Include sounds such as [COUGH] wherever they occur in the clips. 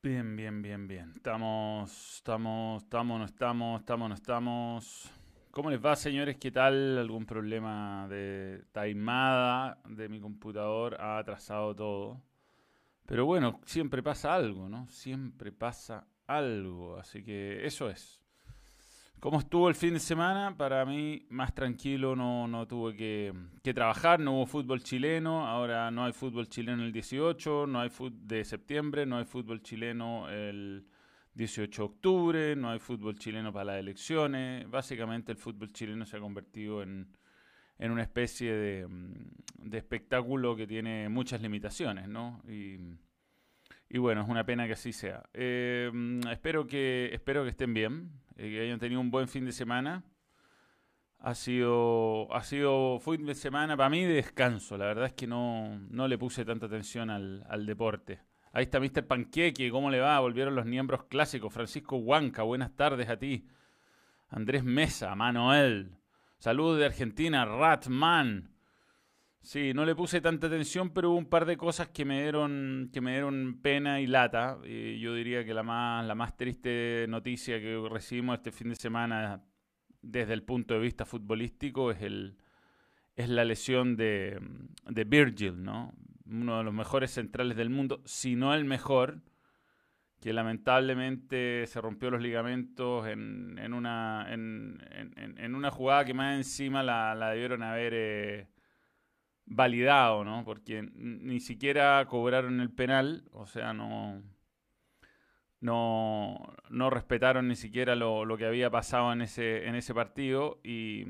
Bien, bien, bien, bien. Estamos, estamos, estamos, no estamos, estamos, no estamos. ¿Cómo les va, señores? ¿Qué tal? ¿Algún problema de taimada de mi computador? Ha atrasado todo. Pero bueno, siempre pasa algo, ¿no? Siempre pasa algo. Así que eso es. ¿Cómo estuvo el fin de semana? Para mí, más tranquilo, no, no tuve que, que, trabajar, no hubo fútbol chileno, ahora no hay fútbol chileno el 18, no hay de septiembre, no hay fútbol chileno el 18 de octubre, no hay fútbol chileno para las elecciones. Básicamente el fútbol chileno se ha convertido en, en una especie de, de, espectáculo que tiene muchas limitaciones, ¿no? Y, y bueno, es una pena que así sea. Eh, espero, que, espero que estén bien. Eh, que hayan tenido un buen fin de semana. Ha sido, ha sido fin de semana para mí de descanso. La verdad es que no, no le puse tanta atención al, al, deporte. Ahí está Mr. Panqueque, ¿cómo le va? Volvieron los miembros clásicos. Francisco Huanca, buenas tardes a ti. Andrés Mesa, Manuel. Saludos de Argentina, Ratman. Sí, no le puse tanta atención, pero hubo un par de cosas que me dieron, que me dieron pena y lata. Yo diría que la más, la más triste noticia que recibimos este fin de semana desde el punto de vista futbolístico es, el, es la lesión de, de Virgil, ¿no? uno de los mejores centrales del mundo, si no el mejor, que lamentablemente se rompió los ligamentos en, en una, en, en, una jugada que más encima la, la debieron haber... Eh, validado, ¿no? Porque ni siquiera cobraron el penal, o sea, no, no, no respetaron ni siquiera lo, que había pasado en ese, en ese partido y,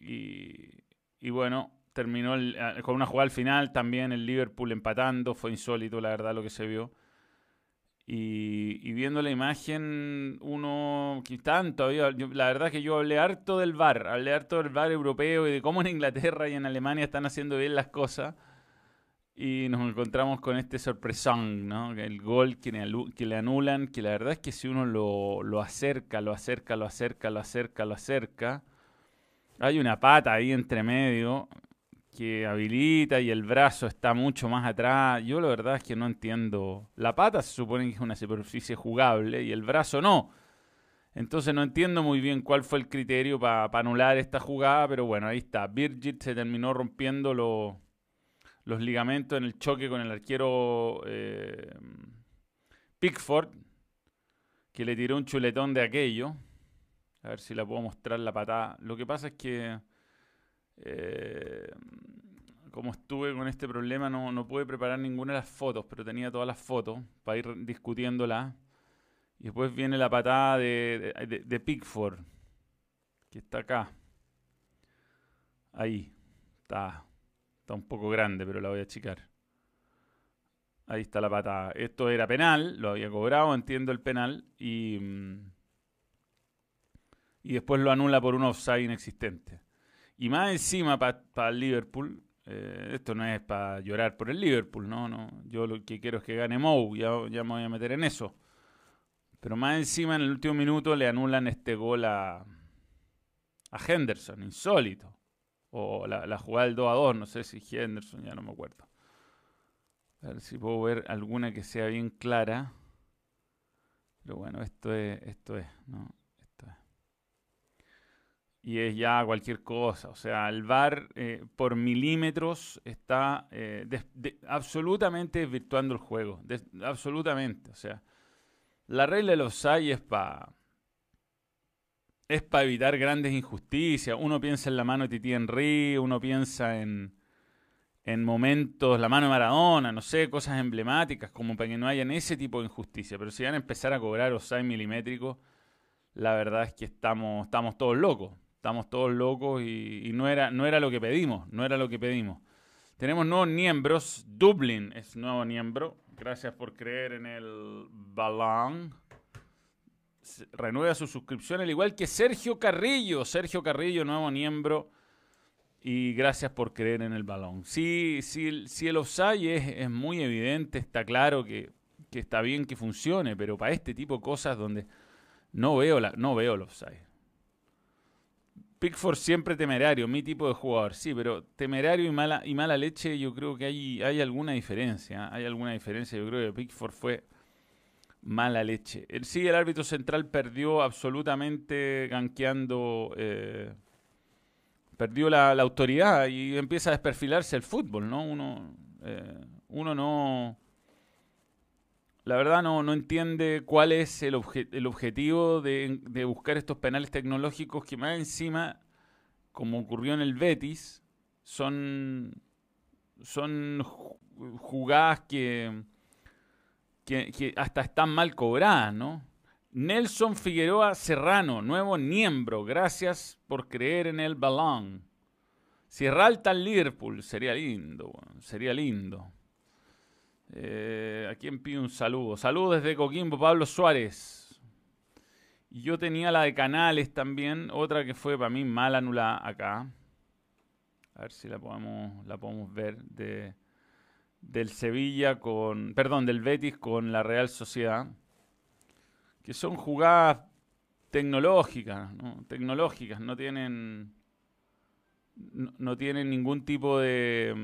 y, bueno, terminó con una jugada al final, también el Liverpool empatando, fue insólito la verdad lo que se vio. Y, viendo la imagen, uno que tanto la verdad es que yo hablé harto del VAR, hablé harto del VAR europeo y de cómo en Inglaterra y en Alemania están haciendo bien las cosas. Y nos encontramos con este sorpresón, ¿no? El gol que que le anulan, que la verdad es que si uno lo, lo acerca, lo acerca, lo acerca, lo acerca, lo acerca, hay una pata ahí entre medio que habilita y el brazo está mucho más atrás. Yo la verdad es que no entiendo. La pata se supone que es una superficie jugable y el brazo no. Entonces no entiendo muy bien cuál fue el criterio para anular esta jugada, pero bueno, ahí está. Virgil se terminó rompiendo los ligamentos en el choque con el arquero eh, Pickford, que le tiró un chuletón de aquello. A ver si la puedo mostrar la patada. Lo que pasa es que eh, como estuve con este problema, no, no pude preparar ninguna de las fotos, pero tenía todas las fotos para ir discutiéndolas. Y después viene la patada de, de, Pickford, que está acá. Ahí. Está, está un poco grande, pero la voy a achicar. Ahí está la patada. Esto era penal, lo había cobrado, entiendo el penal. Y, mm, y después lo anula por un offside inexistente. Y más encima para el Liverpool, eh, esto no es para llorar por el Liverpool, no, no. Yo lo que quiero es que gane Mou, ya, ya me voy a meter en eso. Pero más encima en el último minuto le anulan este gol a, a Henderson, insólito. O la, la jugada del 2 a 2, no sé si Henderson, ya no me acuerdo. A ver si puedo ver alguna que sea bien clara. Pero bueno, esto es, esto es, ¿no? Y es ya cualquier cosa. O sea, el VAR eh, por milímetros está eh, absolutamente desvirtuando el juego. absolutamente. O sea, la regla de los hay es para es para evitar grandes injusticias. Uno piensa en la mano de Titi Henry, uno piensa en, en momentos, la mano de Maradona, no sé, cosas emblemáticas, como para que no hayan ese tipo de injusticia. Pero si van a empezar a cobrar osai milimétricos, la verdad es que estamos, estamos todos locos estamos todos locos y, no, era, no era lo que pedimos, no era lo que pedimos. Tenemos nuevos miembros, Dublin es nuevo miembro, gracias por creer en el balón. Renueva su suscripción, al igual que Sergio Carrillo, Sergio Carrillo, nuevo miembro, y gracias por creer en el balón. Sí, sí, sí el offside es, es muy evidente, está claro que, que, está bien que funcione, pero para este tipo de cosas donde no veo, la, no veo el offside. Pickford siempre temerario, mi tipo de jugador, sí, pero temerario y mala, y mala leche, yo creo que hay, hay alguna diferencia. Hay alguna diferencia. Yo creo que Pickford fue Mala leche. Sí, el árbitro central perdió absolutamente ganqueando. Eh, perdió la, autoridad y empieza a desperfilarse el fútbol, ¿no? Uno, eh, uno no. La verdad no, no entiende cuál es el, el objetivo de, buscar estos penales tecnológicos que más encima, como ocurrió en el Betis, son, son jugadas que que, hasta están mal cobradas, ¿no? Nelson Figueroa Serrano, nuevo miembro, gracias por creer en el balón. Sierra Alta Liverpool, sería lindo, sería lindo. Eh, ¿A quién pide un saludo? Saludos desde Coquimbo, Pablo Suárez. Y yo tenía la de Canales también, otra que fue para mí mal anulada acá. A ver si la podemos, ver de del Sevilla con, perdón, del Betis con la Real Sociedad, que son jugadas tecnológicas, ¿no? tecnológicas, no tienen, no, tienen ningún tipo de,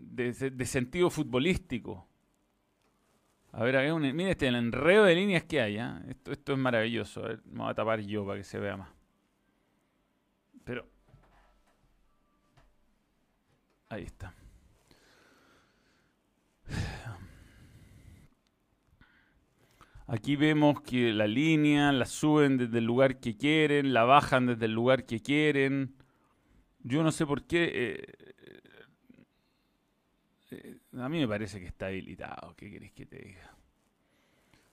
de, sentido futbolístico. A ver, a mire este el enredo de líneas que hay, ¿eh? esto, esto es maravilloso. A ver, me voy a tapar yo para que se vea más. Pero... Ahí está. Aquí vemos que la línea la suben desde el lugar que quieren, la bajan desde el lugar que quieren. Yo no sé por qué. Eh, eh, a mí me parece que está habilitado. ¿Qué querés que te diga?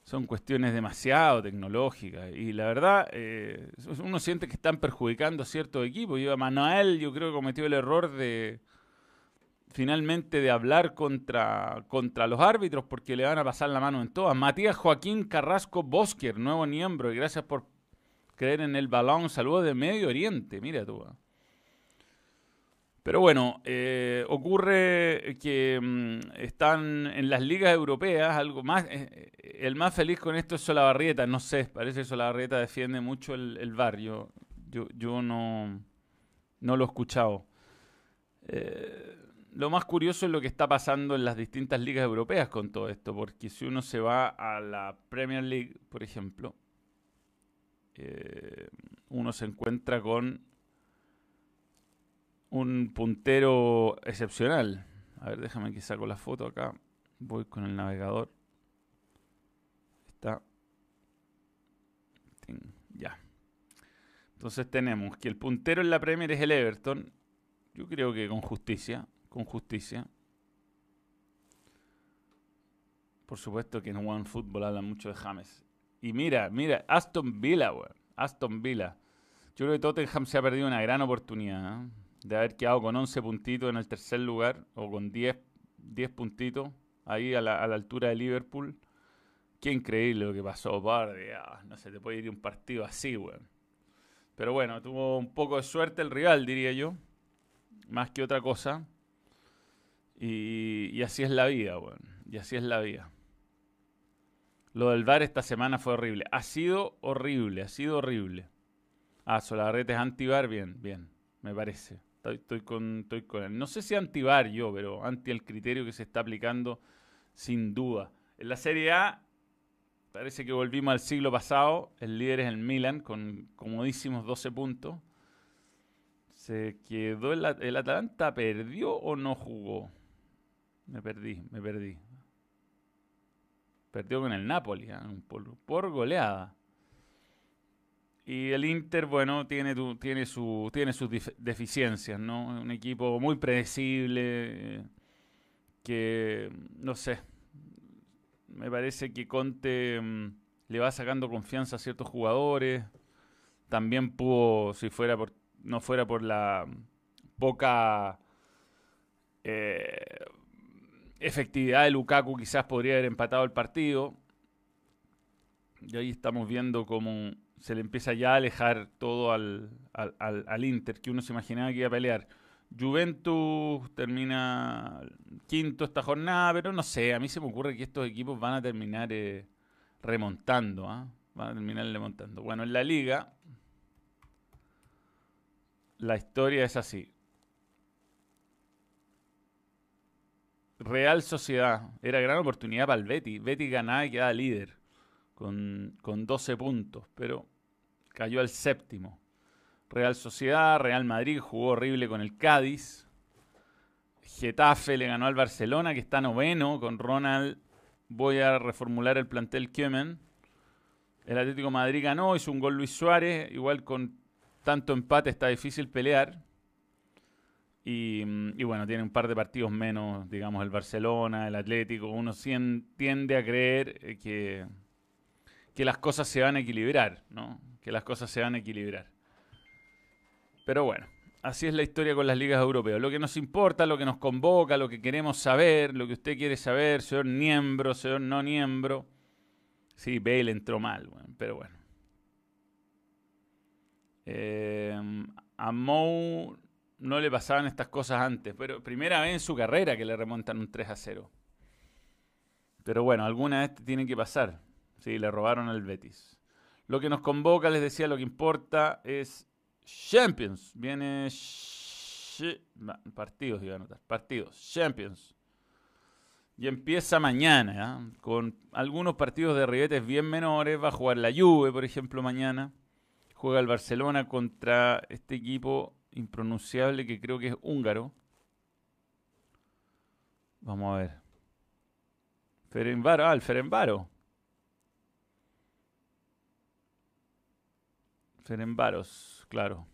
Son cuestiones demasiado tecnológicas. Y la verdad, eh, uno siente que están perjudicando a ciertos equipos. Yo, Manuel, yo creo que cometió el error de finalmente de hablar contra, contra los árbitros porque le van a pasar la mano en todas. Matías Joaquín Carrasco Bosker, nuevo miembro, y gracias por creer en el balón. Saludos de Medio Oriente, mira tú. Pero bueno, eh, ocurre que mm, están en las ligas europeas, algo más, eh, el más feliz con esto es Solabarrieta, no sé, parece que Solabarrieta defiende mucho el, barrio, yo, no, no lo he escuchado. Eh, lo más curioso es lo que está pasando en las distintas ligas europeas con todo esto, porque si uno se va a la Premier League, por ejemplo, eh, uno se encuentra con un puntero excepcional. A ver, déjame que saco la foto acá. Voy con el navegador. Está. Ya. Entonces tenemos que el puntero en la Premier es el Everton. Yo creo que con justicia con justicia. Por supuesto que en One Football habla mucho de James. Y mira, mira, Aston Villa, weón. Aston Villa. Yo creo que Tottenham se ha perdido una gran oportunidad ¿eh? De haber quedado con 11 puntitos en el tercer lugar o con 10, 10 puntitos ahí a la, altura de Liverpool. Qué increíble lo que pasó, padre. no se te puede ir un partido así, weón. Pero bueno, tuvo un poco de suerte el rival, diría yo. Más que otra cosa. Y, así es la vida, weón. Y así es la vida. Lo del bar esta semana fue horrible. Ha sido horrible, ha sido horrible. Ah, Solabarrete es anti-bar, bien, bien, me parece. Estoy, con, estoy con. No sé si anti-bar yo, pero anti el criterio que se está aplicando, sin duda. En la Serie A, parece que volvimos al siglo pasado. El líder es el Milan, con comodísimos 12 puntos. Se quedó el, el Atalanta, ¿perdió o no jugó? Me perdí, me perdí. Perdió con el Napoli, ¿eh? por, goleada. Y el Inter, bueno, tiene, tiene, su, tiene sus deficiencias, ¿no? Un equipo muy predecible, que, no sé, me parece que Conte mm, le va sacando confianza a ciertos jugadores. También pudo, si fuera por, no fuera por la poca eh, efectividad de Lukaku quizás podría haber empatado el partido. Y ahí estamos viendo cómo se le empieza ya a alejar todo al, al, Inter, que uno se imaginaba que iba a pelear. Juventus termina quinto esta jornada, pero no sé, a mí se me ocurre que estos equipos van a terminar eh, remontando, ¿ah? van a terminar remontando. Bueno, en la liga la historia es así. Real Sociedad. Era gran oportunidad para el Betty. Betty ganaba y quedaba líder con, con 12 puntos, pero cayó al séptimo. Real Sociedad, Real Madrid jugó horrible con el Cádiz. Getafe le ganó al Barcelona, que está noveno, con Ronald. Voy a reformular el plantel Kiemen. El Atlético Madrid ganó, hizo un gol Luis Suárez. Igual con tanto empate está difícil pelear. Y, bueno, tiene un par de partidos menos, digamos, el Barcelona, el Atlético. Uno tiende a creer eh, que, que las cosas se van a equilibrar, ¿no? Que las cosas se van a equilibrar. Pero bueno, así es la historia con las ligas europeas. Lo que nos importa, lo que nos convoca, lo que queremos saber, lo que usted quiere saber, señor miembro, señor no miembro. Sí, Bale entró mal, pero bueno. Eh, a Mou no le pasaban estas cosas antes, pero primera vez en su carrera que le remontan un 3 a 0. Pero bueno, alguna vez tiene que pasar. Sí, le robaron al Betis. Lo que nos convoca, les decía, lo que importa es Champions. Viene. Partidos, iba a anotar. Partidos. Champions. Y empieza mañana, con algunos partidos de ribetes bien menores. Va a jugar la Juve, por ejemplo, mañana. Juega el Barcelona contra este equipo impronunciable que creo que es húngaro. Vamos a ver. Ferenbaro, ah, el Ferenbaro. Ferenbaros claro.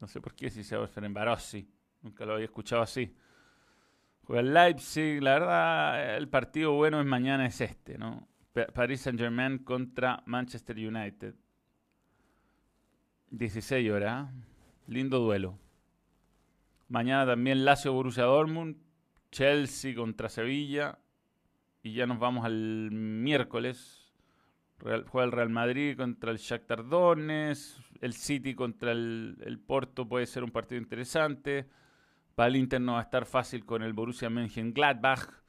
No sé por qué si se llama Ferenbarossi. Nunca lo había escuchado así. Juega el Leipzig. La verdad, el partido bueno es mañana es este, ¿no? Paris Saint-Germain contra Manchester United. 16 horas. Lindo duelo. Mañana también Lazio Borussia Dortmund. Chelsea contra Sevilla. Y ya nos vamos al miércoles. Juega el Real Madrid contra el Shakhtar Donetsk el City contra el, Porto puede ser un partido interesante. Para el Inter no va a estar fácil con el Borussia Mönchengladbach.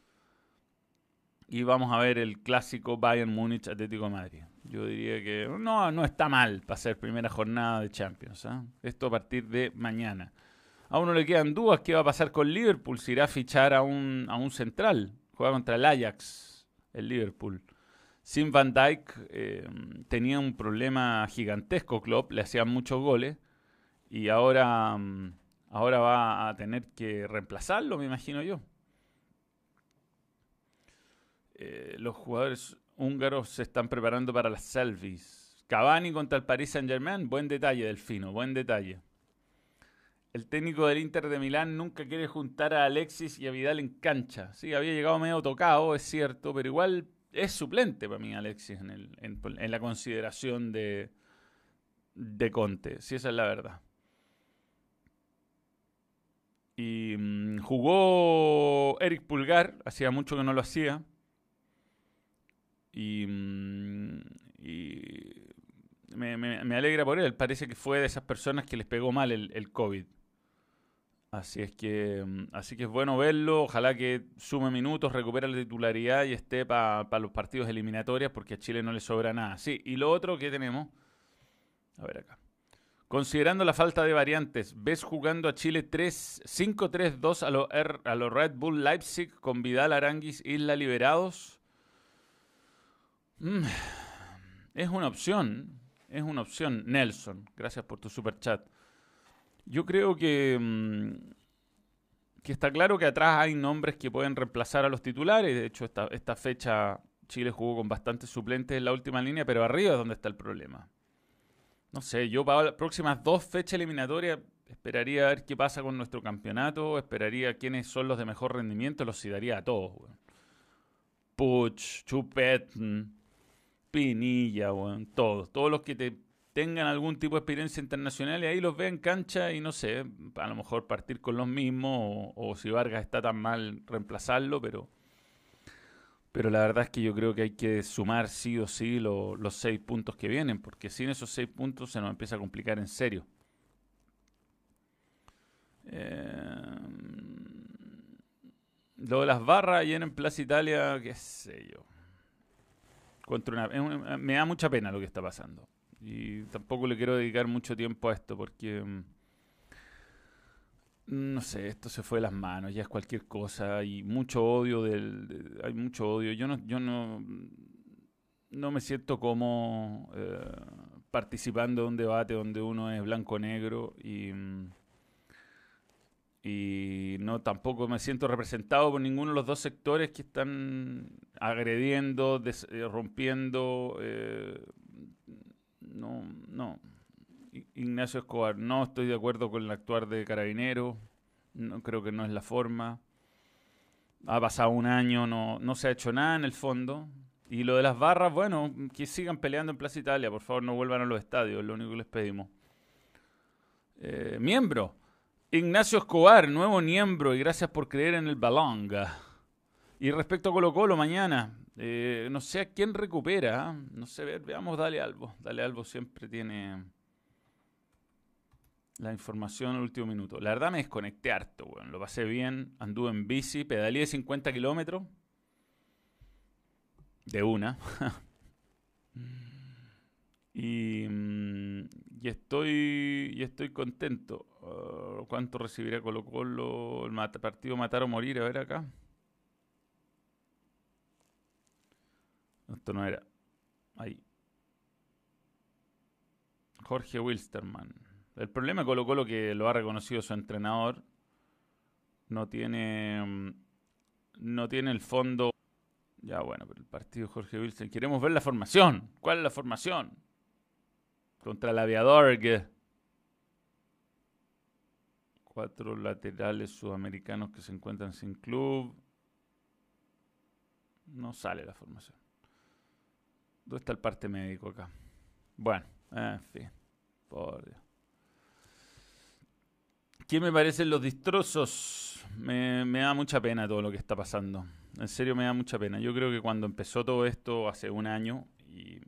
Y vamos a ver el clásico Bayern Múnich Atlético Madrid. Yo diría que no, no está mal para ser primera jornada de Champions. ¿ah? Esto a partir de mañana. A uno le quedan dudas qué va a pasar con Liverpool. Si irá a fichar a un, a un central. Juega contra el Ajax, el Liverpool. Sin Van Dyke eh, tenía un problema gigantesco Klopp, le hacían muchos goles y ahora, mm, ahora va a tener que reemplazarlo, me imagino yo. Eh, los jugadores húngaros se están preparando para las selfies. Cavani contra el Paris Saint Germain, buen detalle, Delfino, buen detalle. El técnico del Inter de Milán nunca quiere juntar a Alexis y a Vidal en cancha. Sí, había llegado medio tocado, es cierto, pero igual es suplente para mí Alexis en, la consideración de, de Conte, si esa es la verdad. Y mm, jugó Eric Pulgar, hacía mucho que no lo hacía. Y, mm, me, alegra por él. Parece que fue de esas personas que les pegó mal el, el COVID. Así es que, mm, así que es bueno verlo. Ojalá que sume minutos, recupere la titularidad y esté para los partidos eliminatorios, porque a Chile no le sobra nada. Sí, y lo otro que tenemos. A ver acá. Considerando la falta de variantes, ¿ves jugando a Chile 5-3-2 a los lo Red Bull Leipzig con Vidal, Aranguis, Isla liberados? Mm, es una opción. Es una opción. Nelson, gracias por tu super chat. Yo creo que, mm, que está claro que atrás hay nombres que pueden reemplazar a los titulares. De hecho, esta, esta fecha Chile jugó con bastantes suplentes en la última línea, pero arriba es donde está el problema. No sé, yo para las próximas dos fechas eliminatorias esperaría a ver qué pasa con nuestro campeonato, esperaría quiénes son los de mejor rendimiento, los daría a todos. Puch, Chupet, Pinilla, todos. Todos los que te tengan algún tipo de experiencia internacional y ahí los ve en cancha y no sé, a lo mejor partir con los mismos o, si Vargas está tan mal reemplazarlo, pero, pero la verdad es que yo creo que hay que sumar sí o sí los seis puntos que vienen, porque sin esos seis puntos se nos empieza a complicar en serio. Eh, las barras ayer en Plaza Italia, qué sé yo. Contra me da mucha pena lo que está pasando. Y tampoco le quiero dedicar mucho tiempo a esto porque mm, no sé, esto se fue de las manos, ya es cualquier cosa, hay mucho odio del, hay mucho odio. Yo no, yo no, no me siento como eh, participando de un debate donde uno es blanco-negro y, y no tampoco me siento representado por ninguno de los dos sectores que están agrediendo, eh, rompiendo. Eh, no, no. Ignacio Escobar, no estoy de acuerdo con el actuar de Carabinero, no creo que no es la forma. Ha pasado un año, no, no se ha hecho nada en el fondo. Y lo de las barras, bueno, que sigan peleando en Plaza Italia, por favor no vuelvan a los estadios, es lo único que les pedimos. Eh, miembro, Ignacio Escobar, nuevo miembro, y gracias por creer en el balonga. Y respecto a Colo Colo, mañana, eh, no sé a quién recupera, ¿ah? no sé, veamos, dale Albo. Dale Albo siempre tiene la información en el último minuto. La verdad me desconecté harto, bueno, lo pasé bien, anduve en bici, pedaleé 50 kilómetros. De una. [LAUGHS] y, mm, y, estoy, y estoy contento. Uh, ¿Cuánto recibirá Colo Colo? El partido Matar o Morir, a ver acá. Esto no era. Ahí. Jorge Wilstermann. El problema Colo Colo que lo ha reconocido su entrenador. No tiene. Mm, no tiene el fondo. Ya bueno, pero el partido Jorge Wilson. Queremos ver la formación. ¿Cuál es la formación? Contra el aviador. Cuatro laterales sudamericanos que se encuentran sin club. No sale la formación. ¿Dónde está el parte médico acá? Bueno, en fin. Por Dios. ¿Qué me parecen los destrozos? Me, da mucha pena todo lo que está pasando. En serio me da mucha pena. Yo creo que cuando empezó todo esto hace un año y,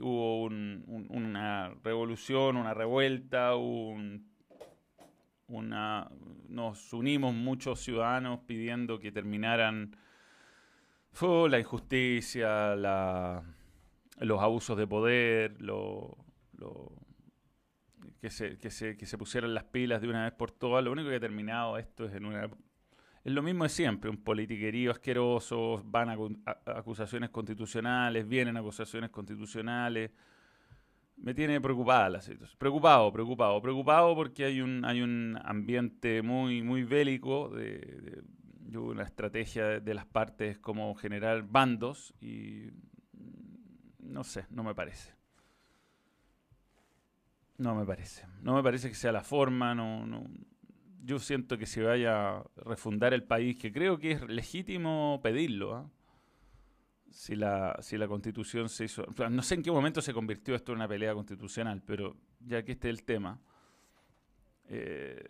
hubo una revolución, una revuelta, una, nos unimos muchos ciudadanos pidiendo que terminaran la injusticia, los abusos de poder, lo, que se, que se, que se pusieran las pilas de una vez por todas. Lo único que ha terminado esto es en una... Es lo mismo de siempre, un politiquerío asqueroso, van a, acusaciones constitucionales, vienen acusaciones constitucionales. Me tiene preocupada la situación. Preocupado, preocupado, preocupado porque hay un, hay un ambiente muy, muy bélico, de una estrategia de las partes como generar bandos y no sé, no me parece. No me parece. No me parece que sea la forma. No, no. Yo siento que se vaya a refundar el país, que creo que es legítimo pedirlo. ¿ah? Si, la, si la constitución se hizo. No sé en qué momento se convirtió esto en una pelea constitucional, pero ya que este es el tema. Eh,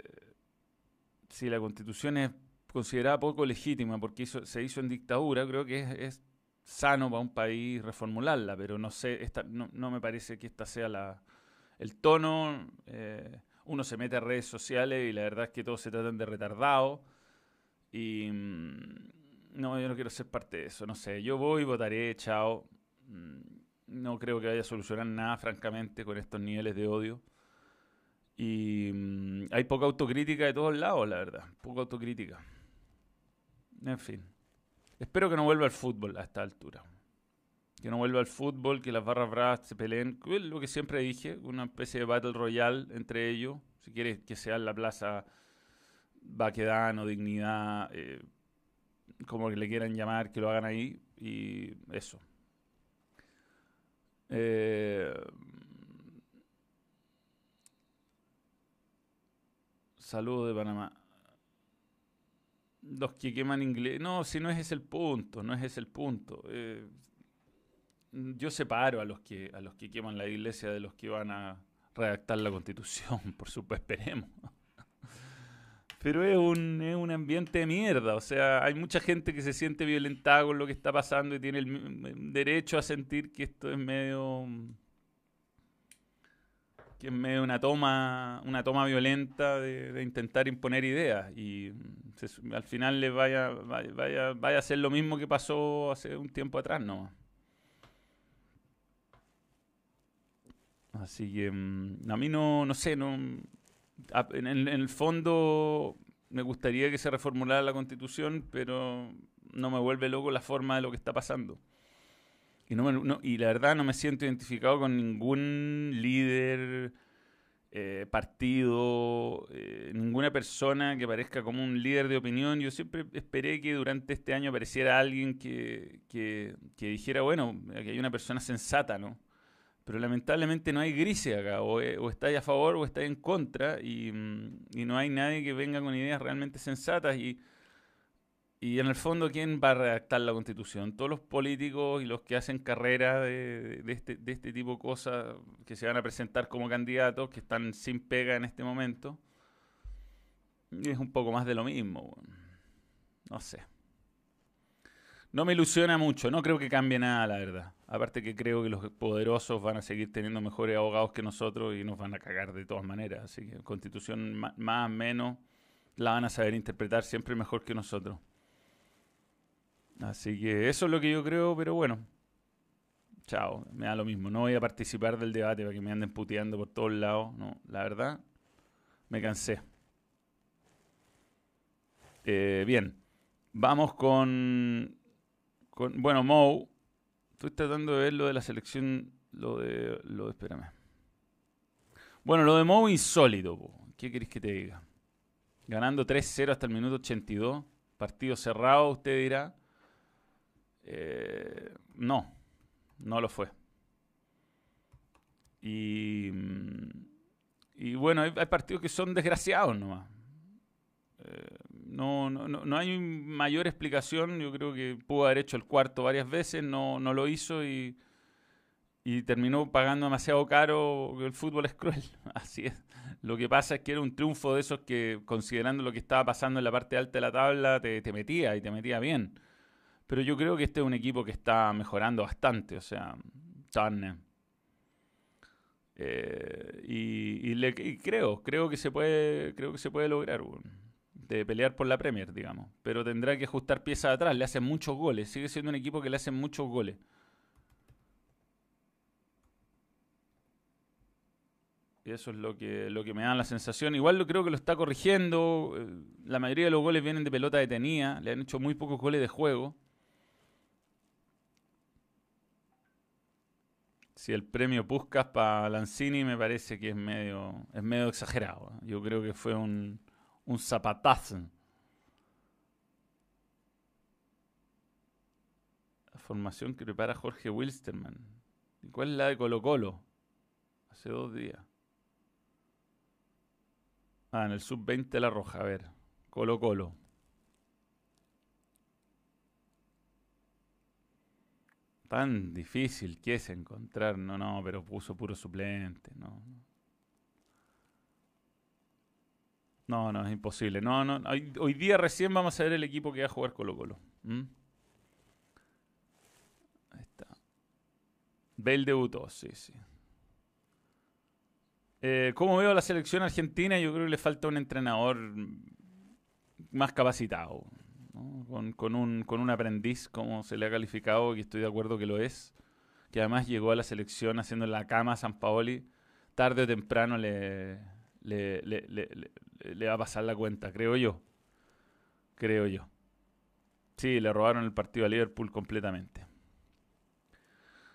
si la constitución es considerada poco legítima porque se hizo en dictadura, creo que es, es, sano para un país reformularla, pero no sé, esta, no, no me parece que esta sea la, el tono, eh, uno se mete a redes sociales y la verdad es que todos se tratan de retardado. Y mm, no, yo no quiero ser parte de eso, no sé, yo voy, votaré, chao. Mm, no creo que vaya a solucionar nada, francamente, con estos niveles de odio. Y mm, hay poca autocrítica de todos lados, la verdad, poca autocrítica. En fin. Espero que no vuelva el fútbol a esta altura que no vuelva al fútbol, que las barras bravas se peleen, lo que siempre dije, una especie de battle royale entre ellos, si quieres que sea en la plaza Baquedano, Dignidad, eh, como que le quieran llamar, que lo hagan ahí, y eso. Eh, saludos de Panamá. Los que queman inglés. No, si no es ese el punto, no es ese el punto. Eh, yo separo a los que a los que queman la iglesia de los que van a redactar la constitución, [LAUGHS] por supuesto, esperemos. Pero es un, es un ambiente de mierda, o sea, hay mucha gente que se siente violentada con lo que está pasando y tiene el derecho a sentir que esto es medio que es medio una toma una toma violenta de, intentar imponer ideas y al final les vaya, vaya, vaya a ser lo mismo que pasó hace un tiempo atrás, ¿no? Así que mm, a mí no, no sé, no, En, el fondo me gustaría que se reformulara la constitución, pero no me vuelve loco la forma de lo que está pasando. Y, no, y la verdad no me siento identificado con ningún líder, eh, partido, eh, ninguna persona que parezca como un líder de opinión. Yo siempre esperé que durante este año apareciera alguien que, que, que dijera, bueno, que hay una persona sensata, ¿no? Pero lamentablemente no hay grises acá, o, eh, o estáis a favor o estáis en contra, y, mm, y, no hay nadie que venga con ideas realmente sensatas. Y, y en el fondo, ¿quién va a redactar la constitución? Todos los políticos y los que hacen carrera de, de, este, de este tipo de cosas, que se van a presentar como candidatos, que están sin pega en este momento. Es un poco más de lo mismo. No sé. No me ilusiona mucho, no creo que cambie nada, la verdad. Aparte que creo que los poderosos van a seguir teniendo mejores abogados que nosotros y nos van a cagar de todas maneras. Así que constitución más o menos la van a saber interpretar siempre mejor que nosotros. Así que eso es lo que yo creo, pero bueno. Chao, me da lo mismo. No voy a participar del debate para que me anden puteando por todos lados. No, la verdad, me cansé. Eh, bien, vamos con, con bueno, Mo. Estoy tratando de ver lo de la selección, lo de, lo de, espérame. Bueno, lo de Mo insólito. ¿Qué queréis que te diga? Ganando 3-0 hasta el minuto 82. Partido cerrado, usted dirá. Eh, no, no lo fue. Y, mm, y bueno, hay, partidos que son desgraciados nomás. Eh, no, no, no, hay mayor explicación. Yo creo que pudo haber hecho el cuarto varias veces, no, no lo hizo y, y terminó pagando demasiado caro. El fútbol es cruel, [LAUGHS] así es. Lo que pasa es que era un triunfo de esos que, considerando lo que estaba pasando en la parte alta de la tabla, te, te metía y te metía bien. Pero yo creo que este es un equipo que está mejorando bastante, o sea, Turner. Eh, y, creo, creo que se puede, creo que se puede lograr de pelear por la Premier, digamos. Pero tendrá que ajustar piezas atrás. Le hacen muchos goles. Sigue siendo un equipo que le hacen muchos goles. Y eso es lo que, lo que me da la sensación. Igual lo creo que lo está corrigiendo. Eh, la mayoría de los goles vienen de pelota detenida. Le han hecho muy pocos goles de juego. Si el premio Puskas para Lanzini me parece que es medio, es medio exagerado. Yo creo que fue un, un zapatazo. La formación que prepara Jorge Wilstermann. ¿Y cuál es la de Colo Colo? Hace dos días. Ah, en el sub-20 la roja, a ver. Colo Colo. Tan difícil que es encontrar, no, no, pero puso puro suplente, no. No, no, es imposible. No, no, hoy, día recién vamos a ver el equipo que va a jugar Colo Colo. Ahí está. Bale debutó, sí, sí. Eh, ¿Cómo veo la selección argentina? Yo creo que le falta un entrenador más capacitado con, un, con un aprendiz, como se le ha calificado, y estoy de acuerdo que lo es, que además llegó a la selección haciendo la cama a San Paoli, tarde o temprano le, le, le, va a pasar la cuenta, creo yo. Creo yo. Sí, le robaron el partido a Liverpool completamente.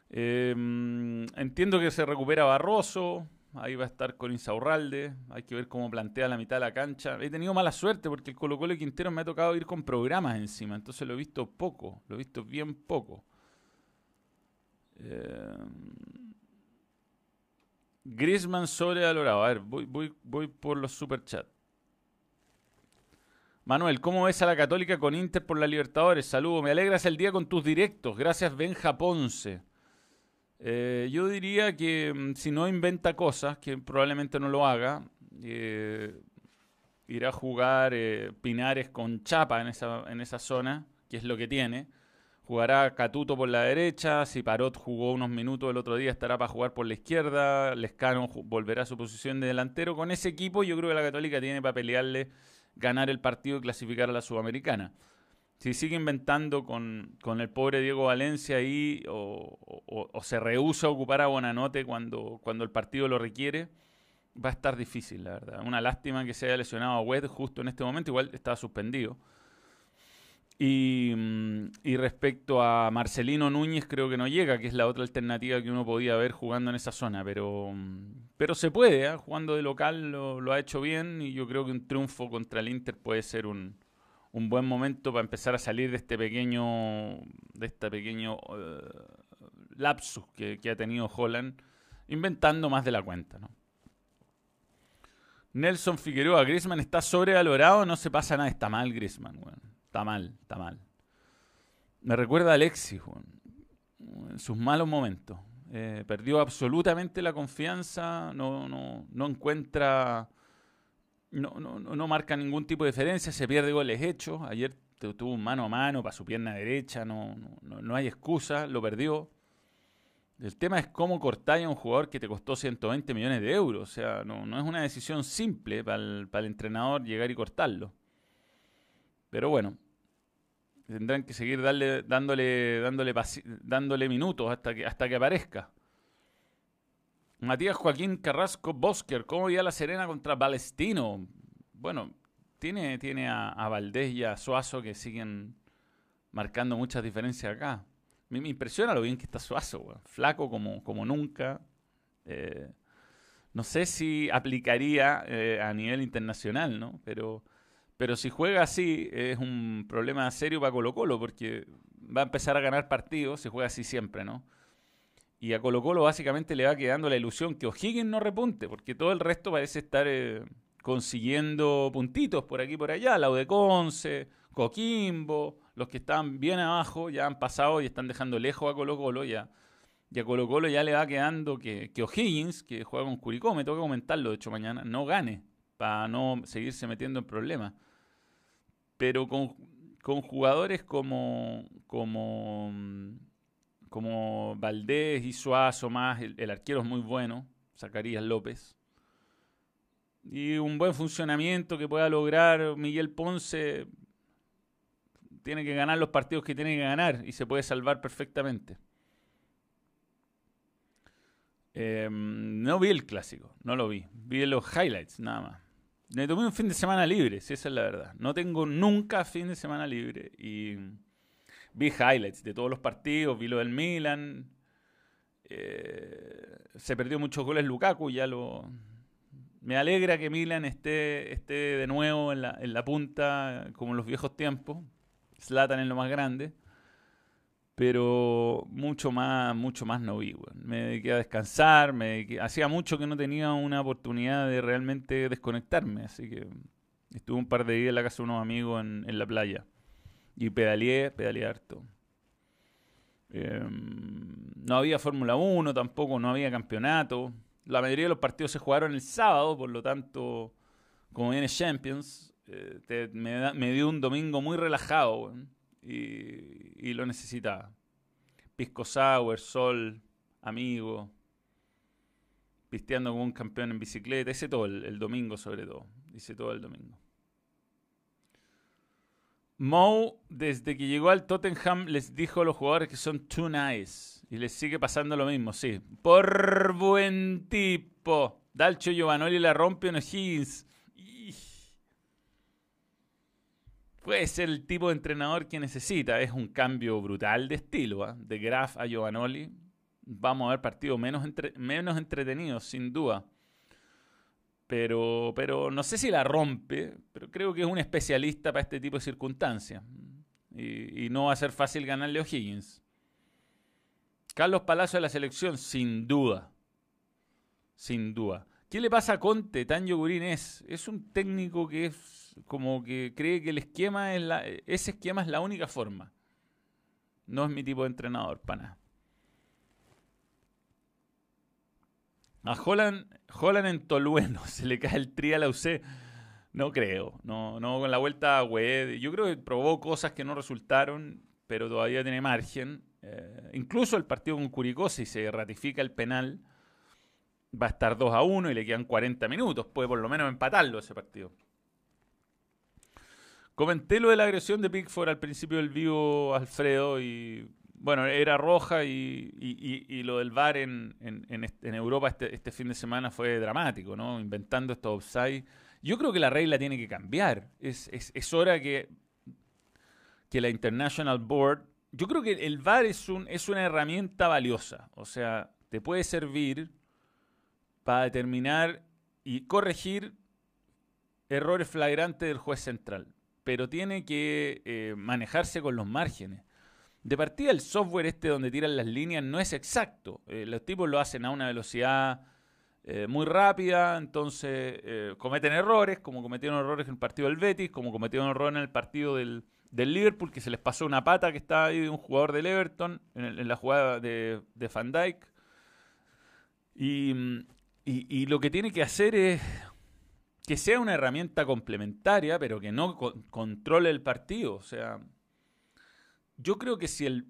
Em, entiendo que se recupera Barroso, Ahí va a estar con Insaurralde. Hay que ver cómo plantea la mitad de la cancha. He tenido mala suerte porque el Colo Colo Quintero me ha tocado ir con programas encima. Entonces lo he visto poco. Lo he visto bien poco. Eh... Griezmann sobrevalorado. A ver, voy, por los superchats. Manuel, ¿cómo ves a la Católica con Inter por la Libertadores? Saludos, me alegras el día con tus directos. Gracias, Benja Ponce. Eh, yo diría que mm, si no inventa cosas, que probablemente no lo haga, eh, irá a jugar eh, Pinares con Chapa en esa, en esa zona, que es lo que tiene. Jugará Catuto por la derecha, si Parot jugó unos minutos el otro día estará para jugar por la izquierda, Lescano volverá a su posición de delantero. Con ese equipo yo creo que la Católica tiene para pelearle, ganar el partido y clasificar a la Sudamericana si sigue inventando con, el pobre Diego Valencia ahí o, se rehúsa a ocupar a Bonanote cuando, cuando el partido lo requiere, va a estar difícil, la verdad. Una lástima que se haya lesionado a Wed justo en este momento, igual estaba suspendido. Y, mm, y, respecto a Marcelino Núñez, creo que no llega, que es la otra alternativa que uno podía ver jugando en esa zona. Pero, mm, pero se puede, ¿eh? jugando de local lo, lo, ha hecho bien y yo creo que un triunfo contra el Inter puede ser un, un buen momento para empezar a salir de este pequeño, de este pequeño uh, lapsus que, ha tenido Holland, inventando más de la cuenta. ¿no? Nelson Figueroa, Grisman está sobrevalorado, no se pasa nada, está mal Grisman, bueno. está mal, está mal. Me recuerda a Alexis, en sus malos momentos. Eh, perdió absolutamente la confianza, no, no, no encuentra, no, no, no, marca ningún tipo de diferencia, se pierde goles hechos. Ayer tuvo un mano a mano para su pierna derecha, no, no, no hay excusa, lo perdió. El tema es cómo cortáis a un jugador que te costó 120 millones de euros. O sea, no, no es una decisión simple para el, para el entrenador llegar y cortarlo. Pero bueno, tendrán que seguir dándole, dándole, dándole minutos hasta que, hasta que aparezca. Matías Joaquín Carrasco Bosker, ¿cómo a la Serena contra Palestino? Bueno, tiene, tiene a, a Valdés y a Suazo que siguen marcando muchas diferencias acá. Me, me impresiona lo bien que está Suazo, flaco como, como nunca. Eh, no sé si aplicaría eh, a nivel internacional, ¿no? Pero, pero si juega así es un problema serio para Colo Colo porque va a empezar a ganar partidos si juega así siempre, ¿no? Y a Colo Colo básicamente le va quedando la ilusión que O'Higgins no repunte porque todo el resto parece estar eh, consiguiendo puntitos por aquí y por allá. La Conce, Coquimbo, los que están bien abajo ya han pasado y están dejando lejos a Colo Colo ya. Y a Colo Colo ya le va quedando que, que O'Higgins, que juega con Curicó, me toca comentarlo de hecho mañana, no gane para no seguirse metiendo en problemas. Pero con, con jugadores como, como, como Valdés y Suazo más, el, arquero es muy bueno, Zacarías López. Y un buen funcionamiento que pueda lograr Miguel Ponce, tiene que ganar los partidos que tiene que ganar y se puede salvar perfectamente. Em, no vi el clásico, no lo vi. Vi los highlights, nada más. Me tomé un fin de semana libre, si esa es la verdad. No tengo nunca fin de semana libre. Y vi highlights de todos los partidos, vi lo del Milan. Eh, se perdió muchos goles Lukaku, ya lo... Me alegra que Milan esté, esté de nuevo en la, en la punta como en los viejos tiempos. Slatan en lo más grande. Pero mucho más, mucho más no vi, Me dediqué a descansar, me hacía mucho que no tenía una oportunidad de realmente desconectarme, así que estuve un par de días en la casa de unos amigos en, en la playa. Y pedaleé, pedaleé harto. Em, no había Fórmula 1 tampoco, no había campeonato. La mayoría de los partidos se jugaron el sábado, por lo tanto, como viene Champions, eh, me, dio un domingo muy relajado y, lo necesitaba. Pisco Sour, sol, amigo, pisteando como un campeón en bicicleta. Hice todo el, domingo, sobre todo. Hice todo el domingo. Moe, desde que llegó al Tottenham, les dijo a los jugadores que son too nice. Y les sigue pasando lo mismo, sí. Por buen tipo. Dalcho Giovanoli la rompe en O'Higgins. puede ser el tipo de entrenador que necesita. Es un cambio brutal de estilo, ¿ah? de Graf a Giovanoli. Vamos a ver partidos menos, menos entretenidos, sin duda. Pero, pero no sé si la rompe, pero creo que es un especialista para este tipo de circunstancias. Y, no va a ser fácil ganarle a O'Higgins. Carlos Palacio de la selección, sin duda. Sin duda. ¿Qué le pasa a Conte? Tan Yogurín es. Es un técnico que es como que cree que el esquema es la, ese esquema es la única forma. No es mi tipo de entrenador, pana. A Holland, Holland en Tolueno [LAUGHS] se le cae el tri a la UC. No creo. No, no con la vuelta a web. Yo creo que probó cosas que no resultaron, pero todavía tiene margen. Eh, incluso el partido con Curicó, si se ratifica el penal, va a estar 2 a 1 y le quedan 40 minutos. Puede por lo menos empatarlo ese partido. Comenté lo de la agresión de Pickford al principio del vivo, Alfredo, y bueno, era roja y, lo del VAR en, Europa este, este, fin de semana fue dramático, ¿no? Inventando estos offside. Yo creo que la regla tiene que cambiar. Es, es, hora que, que la International Board... Yo creo que el VAR es, un, es una herramienta valiosa. O sea, te puede servir para determinar y corregir errores flagrantes del juez central. Pero tiene que eh, manejarse con los márgenes. De partida, el software este donde tiran las líneas no es exacto. Eh, los tipos lo hacen a una velocidad eh, muy rápida, entonces eh, cometen errores, como cometieron errores en el partido del Betis, como cometieron errores en el partido del, Liverpool, que se les pasó una pata que estaba ahí de un jugador del Everton en, la jugada de, de Van Dyke. Y, lo que tiene que hacer es que sea una herramienta complementaria, pero que no controle el partido. O sea, yo creo que si el,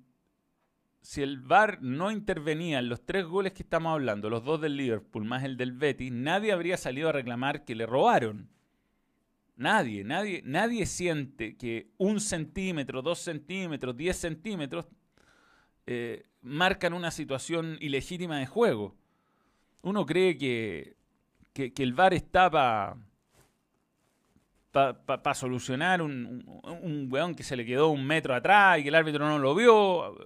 si el VAR no intervenía en los tres goles que estamos hablando, los dos del Liverpool más el del Betis, nadie habría salido a reclamar que le robaron. Nadie, nadie, nadie siente que un centímetro, dos centímetros, diez centímetros eh, marcan una situación ilegítima de juego. Uno cree que, que el VAR está para para solucionar un, un, weón que se le quedó un metro atrás y que el árbitro no lo vio,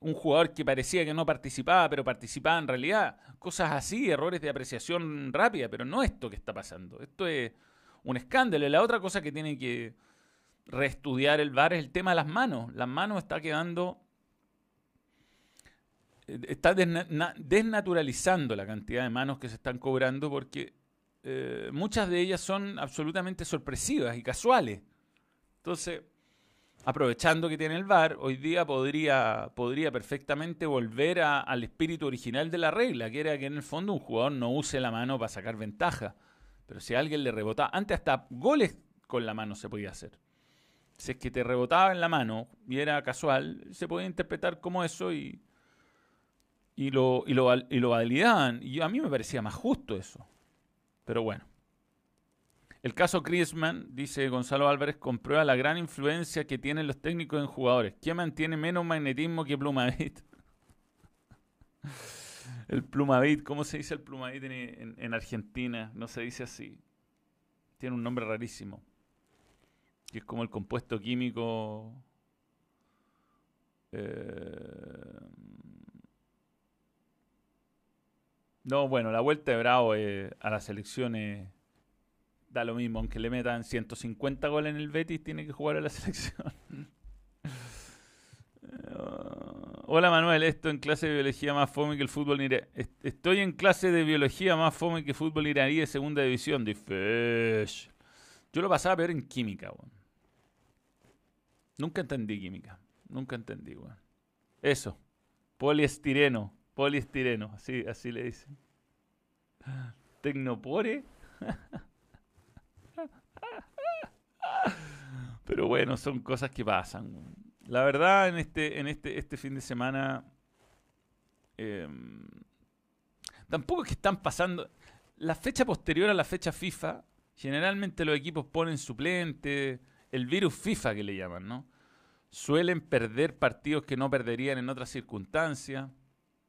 un jugador que parecía que no participaba, pero participaba en realidad, cosas así, errores de apreciación rápida, pero no esto que está pasando, esto es un escándalo. Y la otra cosa que tiene que reestudiar el VAR es el tema de las manos. Las manos está quedando eh, está desnaturalizando la cantidad de manos que se están cobrando porque eh, muchas de ellas son absolutamente sorpresivas y casuales. Entonces, aprovechando que tiene el VAR, hoy día podría, podría perfectamente volver al espíritu original de la regla, que era que en el fondo un jugador no use la mano para sacar ventaja. Pero si a alguien le rebotaba, antes hasta goles con la mano se podía hacer. Si es que te rebotaba en la mano y era casual, se podía interpretar como eso y, y, lo, y, lo, y lo validaban. Y a mí me parecía más justo eso. Pero bueno. El caso Griezmann, dice Gonzalo Álvarez, comprueba la gran influencia que tienen los técnicos en jugadores. ¿Quién mantiene menos magnetismo que Plumavit? [LAUGHS] el Plumavit, ¿cómo se dice el Plumavit en, Argentina? No se dice así. Tiene un nombre rarísimo. Que es como el compuesto químico. Eh, No, bueno, la vuelta de Bravo eh, a las elecciones da lo mismo, aunque le metan 150 goles en el Betis, tiene que jugar a la [LAUGHS] selección. hola Manuel, esto en clase de biología más fome que el fútbol iraní. Estoy en clase de biología más fome que fútbol iraní de segunda división, de Yo lo pasaba ver en química, weón. Nunca entendí química. Nunca entendí, weón. Eso. Poliestireno. Poliestireno, así, así le dicen. Tecnopore. Pero bueno, son cosas que pasan. La verdad, en este, en este, este fin de semana. Em, tampoco es que están pasando. La fecha posterior a la fecha FIFA, generalmente los equipos ponen suplente, el virus FIFA que le llaman, ¿no? Suelen perder partidos que no perderían en otras circunstancias.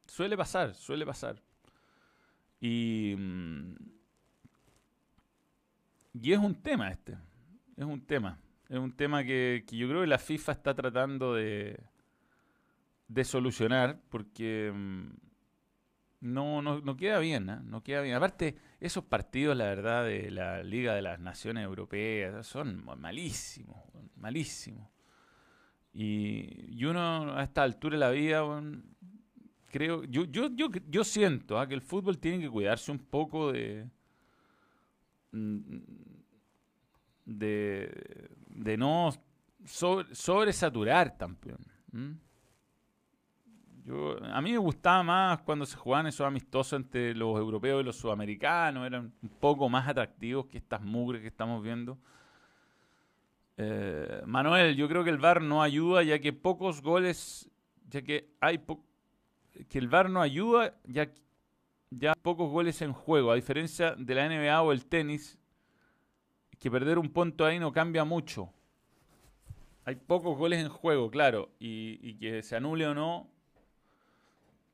Suele pasar, suele pasar. Y, mm, y es un tema este. Es un tema. Es un tema que, yo creo que la FIFA está tratando de, de solucionar porque mm, no, no, queda bien, ¿eh? no queda bien. Aparte, esos partidos, la verdad, de la Liga de las Naciones Europeas son malísimos, malísimos. Y, y uno a esta altura de la vida, creo, yo, yo, yo, yo siento ¿ah? que el fútbol tiene que cuidarse un poco de, mm, de, de no sobresaturar también. Yo, a mí me gustaba más cuando se jugaban esos amistosos entre los europeos y los sudamericanos, eran un poco más atractivos que estas mugres que estamos viendo. Eh, Manuel, yo creo que el VAR no ayuda ya que pocos goles, ya que hay pocos que el VAR no ayuda, ya, ya pocos goles en juego, a diferencia de la NBA o el tenis, que perder un punto ahí no cambia mucho. hay pocos goles en juego, claro, y, que se anule o no.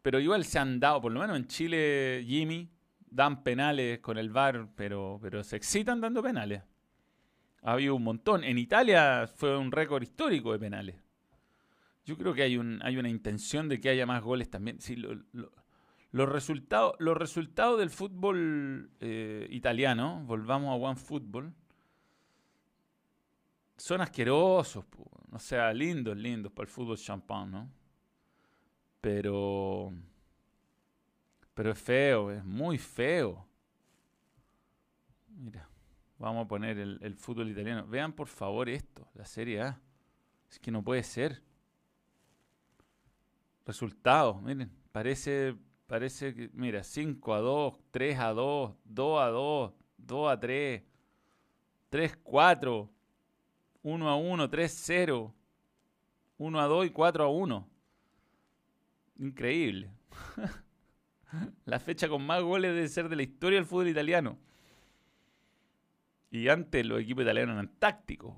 Pero igual se han dado, por lo menos en Chile, Jimmy, dan penales con el VAR, pero, pero se excitan dando penales. Ha habido un montón. En Italia fue un récord histórico de penales. Yo creo que hay, un, hay una intención de que haya más goles también. Sí, los, resultados, los resultados del fútbol eh, italiano, volvamos a One Football, son asquerosos, o sea, lindos, lindos para el fútbol champán, ¿no? Pero, pero es feo, es muy feo. Mira, vamos a poner el, el fútbol italiano. Vean por favor esto, la Serie A. Es que no puede ser. Resultados, miren, parece, parece que, mira, 5 a 2, 3 a 2, 2 a 2, 2 a 3, 3 4, 1 a 1, 3-0, 1 a 2 y 4 a 1. Increíble. [LAUGHS] la fecha con más goles debe ser de la historia del fútbol italiano. Y antes los equipos italianos eran tácticos.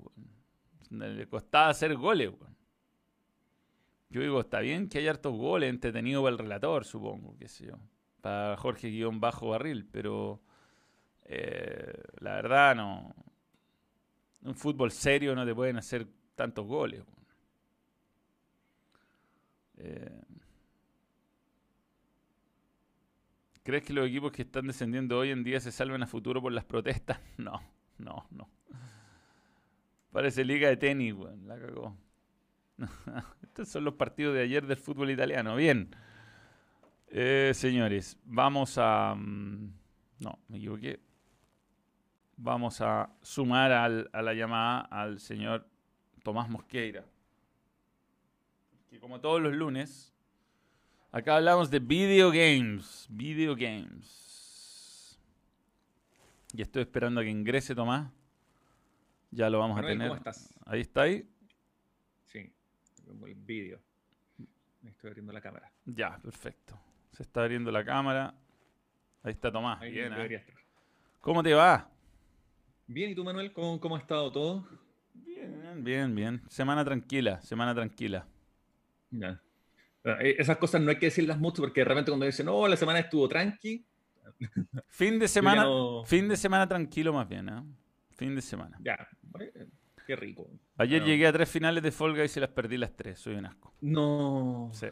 Le costaba hacer goles. Yo digo, está bien que haya hartos goles entretenidos para el relator, supongo, qué sé yo. Para Jorge Guión Bajo Barril, pero eh, la verdad no, un fútbol serio no te pueden hacer tantos goles. Eh, ¿Crees que los equipos que están descendiendo hoy en día se salven a futuro por las protestas? [LAUGHS] No, no, no. Parece liga de tenis, weón. La cagó. [LAUGHS] Estos son los partidos de ayer del fútbol italiano. Bien. Eh, señores, vamos a... Mm, no, me equivoqué vamos a sumar a la llamada al señor Tomás Mosqueira. Que como todos los lunes, acá hablamos de video games. Video games. Y estoy esperando a que ingrese Tomás. Ya lo vamos a tener. ¿Cómo estás? Ahí está ahí. El vídeo. Me estoy abriendo la cámara. Ya, perfecto. Se está abriendo la cámara. Ahí está Tomás. Bien, ¿eh? ¿Cómo te va? Bien, ¿y tú, Manuel? ¿Cómo, ha estado todo? Bien, bien, bien. Semana tranquila, semana tranquila. Ya. Eh, esas cosas no hay que decirlas mucho porque de repente cuando dicen, no, la semana estuvo tranqui. Fin de semana, fin de semana tranquilo más bien, ¿eh? Fin de semana. Ya, qué rico. Ayer llegué a tres finales de Folga y se las perdí las tres, soy un asco. No. Sí.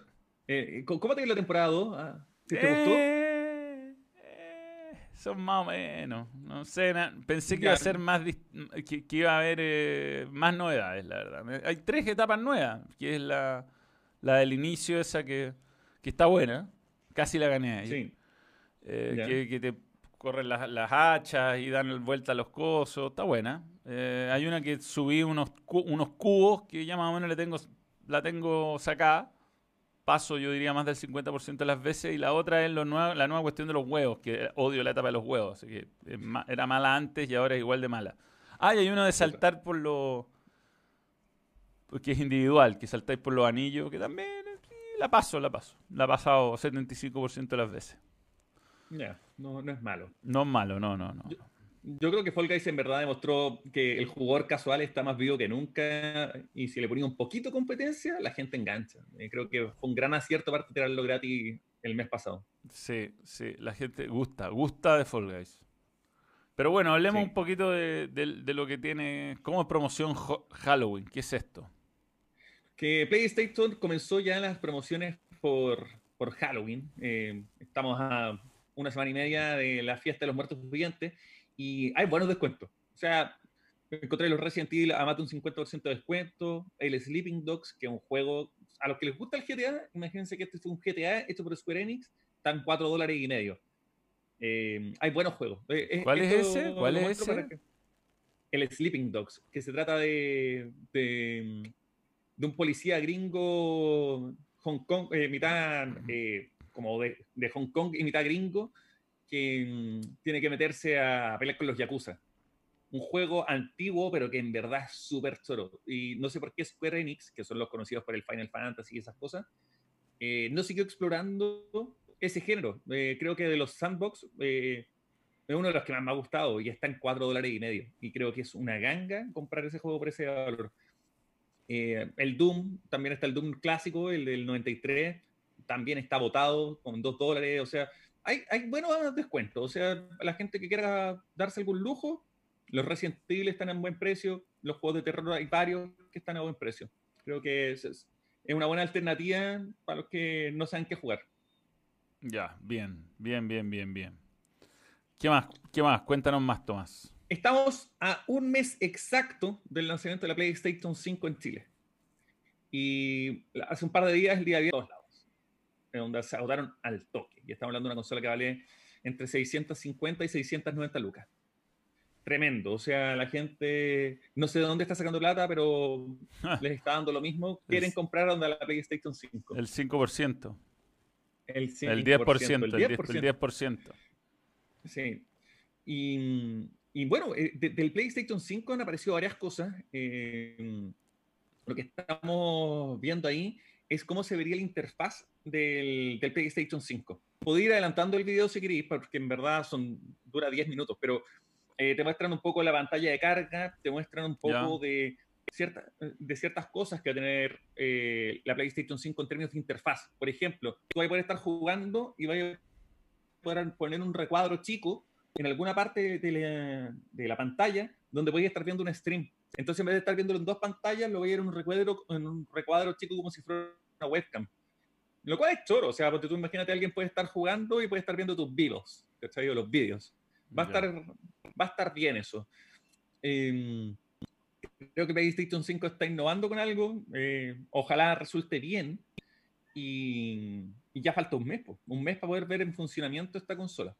Eh, ¿Cómo te dio la temporada 2? Ah, ¿Te, gustó? Eh, son más o menos. No sé, pensé que iba a ser más que, iba a haber eh, más novedades, la verdad. Hay tres etapas nuevas, que es la, la del inicio, esa que, que está buena. Casi la gané ahí. Sí. Eh, que, te corren las, las, hachas y dan vuelta a los cosos. Está buena. Eh, hay una que subí unos, unos cubos que ya más o menos le tengo, la tengo sacada paso, yo diría, más del 50% de las veces. Y la otra es lo la nueva cuestión de los huevos, que odio la etapa de los huevos. Así que era mala antes y ahora es igual de mala. Ah, y hay uno de saltar por lo. que es individual, que saltáis por los anillos, que también la paso, la paso. La he pasado 75% de las veces. Ya, no, no es malo. No es malo, no, no, no. Yo creo que Fall Guys en verdad demostró que el jugador casual está más vivo que nunca y si le ponía un poquito competencia, la gente engancha. Eh, creo que fue un gran acierto para tirarlo gratis el mes pasado. Sí, sí, la gente gusta, gusta de Fall Guys. Pero bueno, hablemos un poquito de, lo que tiene como promoción Halloween. ¿Qué es esto? Que PlayStation comenzó ya las promociones por, por Halloween. Eh, estamos a una semana y media de la fiesta de los muertos vivientes y hay buenos descuentos. O sea, encontré los Resident Evil a más de un 50% de descuento, el Sleeping Dogs, que es un juego, a los que les gusta el GTA, imagínense que este fue un GTA hecho por Square Enix, están 4 dólares y medio. Eh, hay buenos juegos. Eh, ¿Cuál es ese? ¿Cuál es ese? el Sleeping Dogs, que se trata de, de, un policía gringo Hong Kong, eh, mitad como de, de Hong Kong y mitad gringo, que mm, tiene que meterse a pelear con los Yakuza. Un juego antiguo, pero que en verdad es súper choro. Y no sé por qué Square Enix, que son los conocidos por el Final Fantasy y esas cosas, eh, no siguió explorando ese género. Eh, creo que de los sandbox eh, es uno de los que más me ha gustado y está en 4 dólares y medio. Y creo que es una ganga comprar ese juego por ese valor. Eh, el Doom, también está el Doom clásico, el del 93, también está votado con 2 dólares. O sea, hay, hay buenos descuentos. O sea, la gente que quiera darse algún lujo, los Resident Evil están en buen precio, los juegos de terror hay varios que están a buen precio. Creo que es, es una buena alternativa para los que no saben qué jugar. Ya, bien, bien, bien, bien, bien. ¿Qué más? ¿Qué más? Cuéntanos más, Tomás. Estamos a un mes exacto del lanzamiento de la PlayStation 5 en Chile. Y hace un par de días, el día de todos lados, donde se agotaron al toque. Y estamos hablando de una consola que vale entre 650 y 690 lucas. Tremendo. O sea, la gente, no sé de dónde está sacando plata, pero les está dando lo mismo. Quieren comprar donde la PlayStation 5. El 5%. El, 5%, el 10%, el 10%. El 10%. Sí. Y, y bueno, eh, del PlayStation 5 han aparecido varias cosas. Eh, lo que estamos viendo ahí es cómo se vería la interfaz del, del, PlayStation 5. Puedo ir adelantando el video si queréis, porque en verdad son, dura 10 minutos, pero eh, te muestran un poco la pantalla de carga, te muestran un poco de, cierta, de ciertas cosas que va a tener la PlayStation 5 en términos de interfaz. Por ejemplo, tú vas a poder estar jugando y vas a poder poner un recuadro chico en alguna parte de la, pantalla donde voy a estar viendo un stream. Entonces, en vez de estar viéndolo en dos pantallas, lo voy a ver en un recuadro, en un recuadro chico como si fuera una webcam. Lo cual es choro, o sea, porque tú imagínate, alguien puede estar jugando y puede estar viendo tus videos, ¿cachai? O los vídeos. Va, a estar, va a estar bien eso. Em, creo que PlayStation 5 está innovando con algo. Eh, ojalá resulte bien. Y, y, ya falta un mes, un mes para poder ver en funcionamiento esta consola.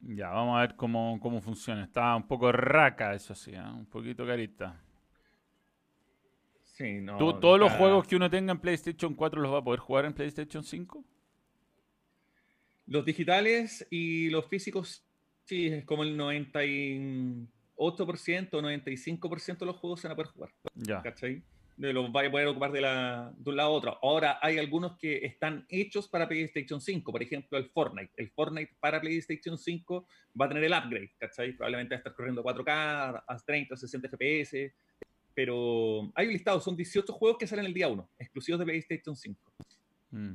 Ya, vamos a ver cómo, cómo funciona. Está un poco raca, eso sí, ¿eh? un poquito carita. Sí, no. ¿Todos los juegos que uno tenga en PlayStation 4 los va a poder jugar en PlayStation 5? Los digitales y los físicos, sí, es como el 98%, 95% de los juegos se van a poder jugar. Ya. ¿Cachai? de los vaya a poder ocupar de, la, de un lado a otro. Ahora hay algunos que están hechos para PlayStation 5, por ejemplo el Fortnite. El Fortnite para PlayStation 5 va a tener el upgrade, ¿cachai? Probablemente va a estar corriendo 4K, a 30, 60 FPS, pero hay un listado, son 18 juegos que salen el día 1, exclusivos de PlayStation 5. Mm.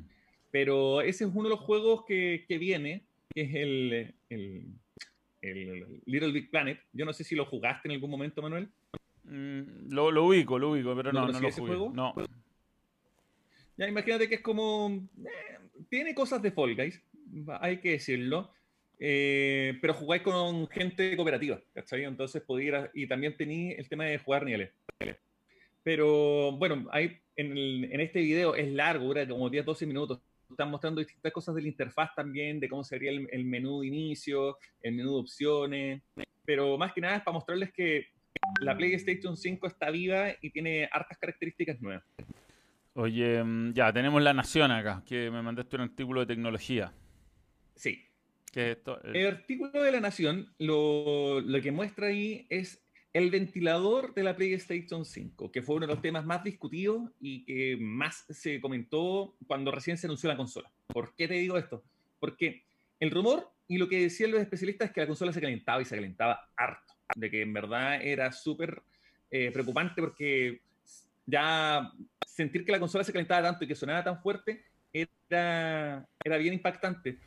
Pero ese es uno de los juegos que, que viene, que es el, el, el Little Big Planet. Yo no sé si lo jugaste en algún momento, Manuel. Mm, lo, lo, ubico, lo ubico, pero no, no, lo jugué. No. Ya imagínate que es como. Eh, tiene cosas de Fall Guys, hay que decirlo. Eh, pero jugáis con gente cooperativa, ¿cachai? Entonces podía y también tenía el tema de jugar niveles. Pero bueno, hay, en, en, este video es largo, dura como 10-12 minutos. Están mostrando distintas cosas de la interfaz también, de cómo sería el, el menú de inicio, el menú de opciones. Pero más que nada es para mostrarles que la PlayStation 5 está viva y tiene hartas características nuevas. Oye, mm, ya, tenemos La Nación acá, que me mandaste un artículo de tecnología. Sí. ¿Qué es esto? El artículo de La Nación lo, lo, que muestra ahí es el ventilador de la PlayStation 5, que fue uno de los temas más discutidos y que más se comentó cuando recién se anunció la consola. ¿Por qué te digo esto? Porque el rumor y lo que decían los especialistas es que la consola se calentaba y se calentaba harto de que en verdad era súper eh, preocupante porque ya sentir que la consola se calentaba tanto y que sonaba tan fuerte era, bien impactante.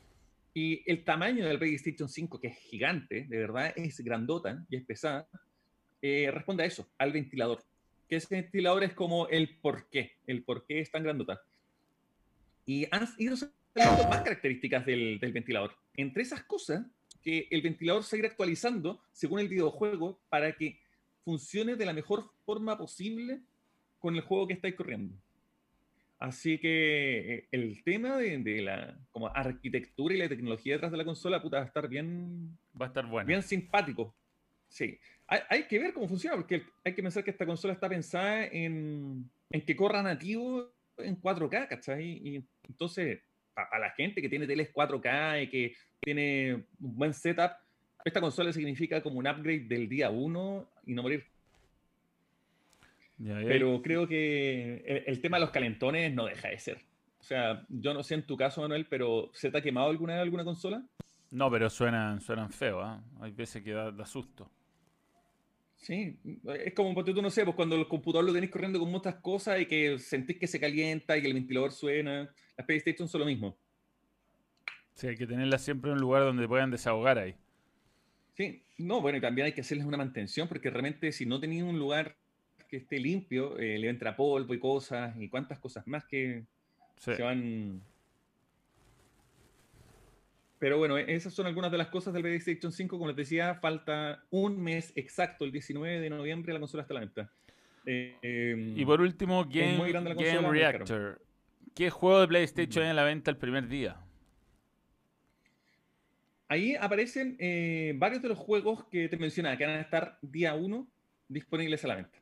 Y el tamaño del PlayStation 5, que es gigante, de verdad es grandota y es pesada, eh, responde a eso, al ventilador. Que ese ventilador es como el por qué, el por qué es tan grandota. Y han ido más características del, del ventilador. Entre esas cosas que el ventilador se irá actualizando según el videojuego para que funcione de la mejor forma posible con el juego que estáis corriendo. Así que eh, el tema de, la como arquitectura y la tecnología detrás de la consola puta, va a estar bien, va a estar bueno. bien simpático. Sí, hay, hay, que ver cómo funciona, porque hay que pensar que esta consola está pensada en, en que corra nativo en 4K, ¿cachai? Y entonces a, la gente que tiene teles 4K y que tiene un buen setup, esta consola significa como un upgrade del día 1 y no morir. Pero creo que el, tema de los calentones no deja de ser. O sea, yo no sé en tu caso, Manuel, pero ¿se te ha quemado alguna alguna consola? No, pero suenan, suenan feo, ¿eh? Hay veces que da, susto. Sí, es como, tú no sé, pues cuando el computador lo tenés corriendo con muchas cosas y que sentís que se calienta y que el ventilador suena. Las PlayStation son lo mismo. Sí, hay que tenerlas siempre en un lugar donde puedan desahogar ahí. Sí, no, bueno, y también hay que hacerles una mantención porque realmente si no tenéis un lugar que esté limpio, eh, le entra polvo y cosas y cuántas cosas más que se van pero bueno, esas son algunas de las cosas del PlayStation 5. Como les decía, falta un mes exacto, el 19 de noviembre, la consola está a la venta. Eh, y por último, Game, Game Reactor. ¿Qué juego de PlayStation hay a la venta el primer día? Ahí aparecen eh, varios de los juegos que te mencionaba, que van a estar día 1 disponibles a la venta.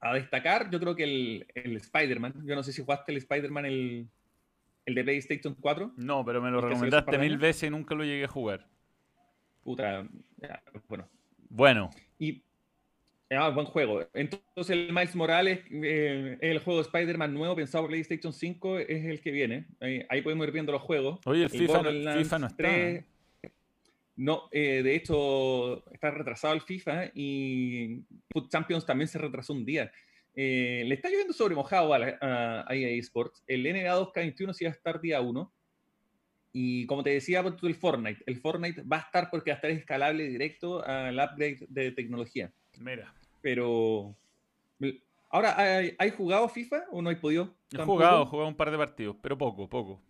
A destacar, yo creo que el, el Spider-Man. Yo no sé si jugaste el Spider-Man el, ¿El de PlayStation 4? No, pero me lo recomendaste mil veces y nunca lo llegué a jugar. Puta, bueno. Bueno. Y ah, buen juego. Entonces el Miles Morales, eh, el juego de Spider-Man nuevo pensado por PlayStation 5, es el que viene. Ahí, podemos ir viendo los juegos. Oye, el, FIFA, no, está. No, eh, de hecho está retrasado el FIFA y Foot Champions también se retrasó un día. Eh, le está lloviendo sobre mojado a, a, EA Sports. El NBA 2K21 sí va a estar día 1. Y como te decía, el Fortnite. El Fortnite va a estar porque va a estar escalable directo al upgrade de tecnología. Mira. Pero. Ahora, ¿hay, jugado FIFA o no hay podido? He jugado, he jugado un par de partidos, pero poco, poco.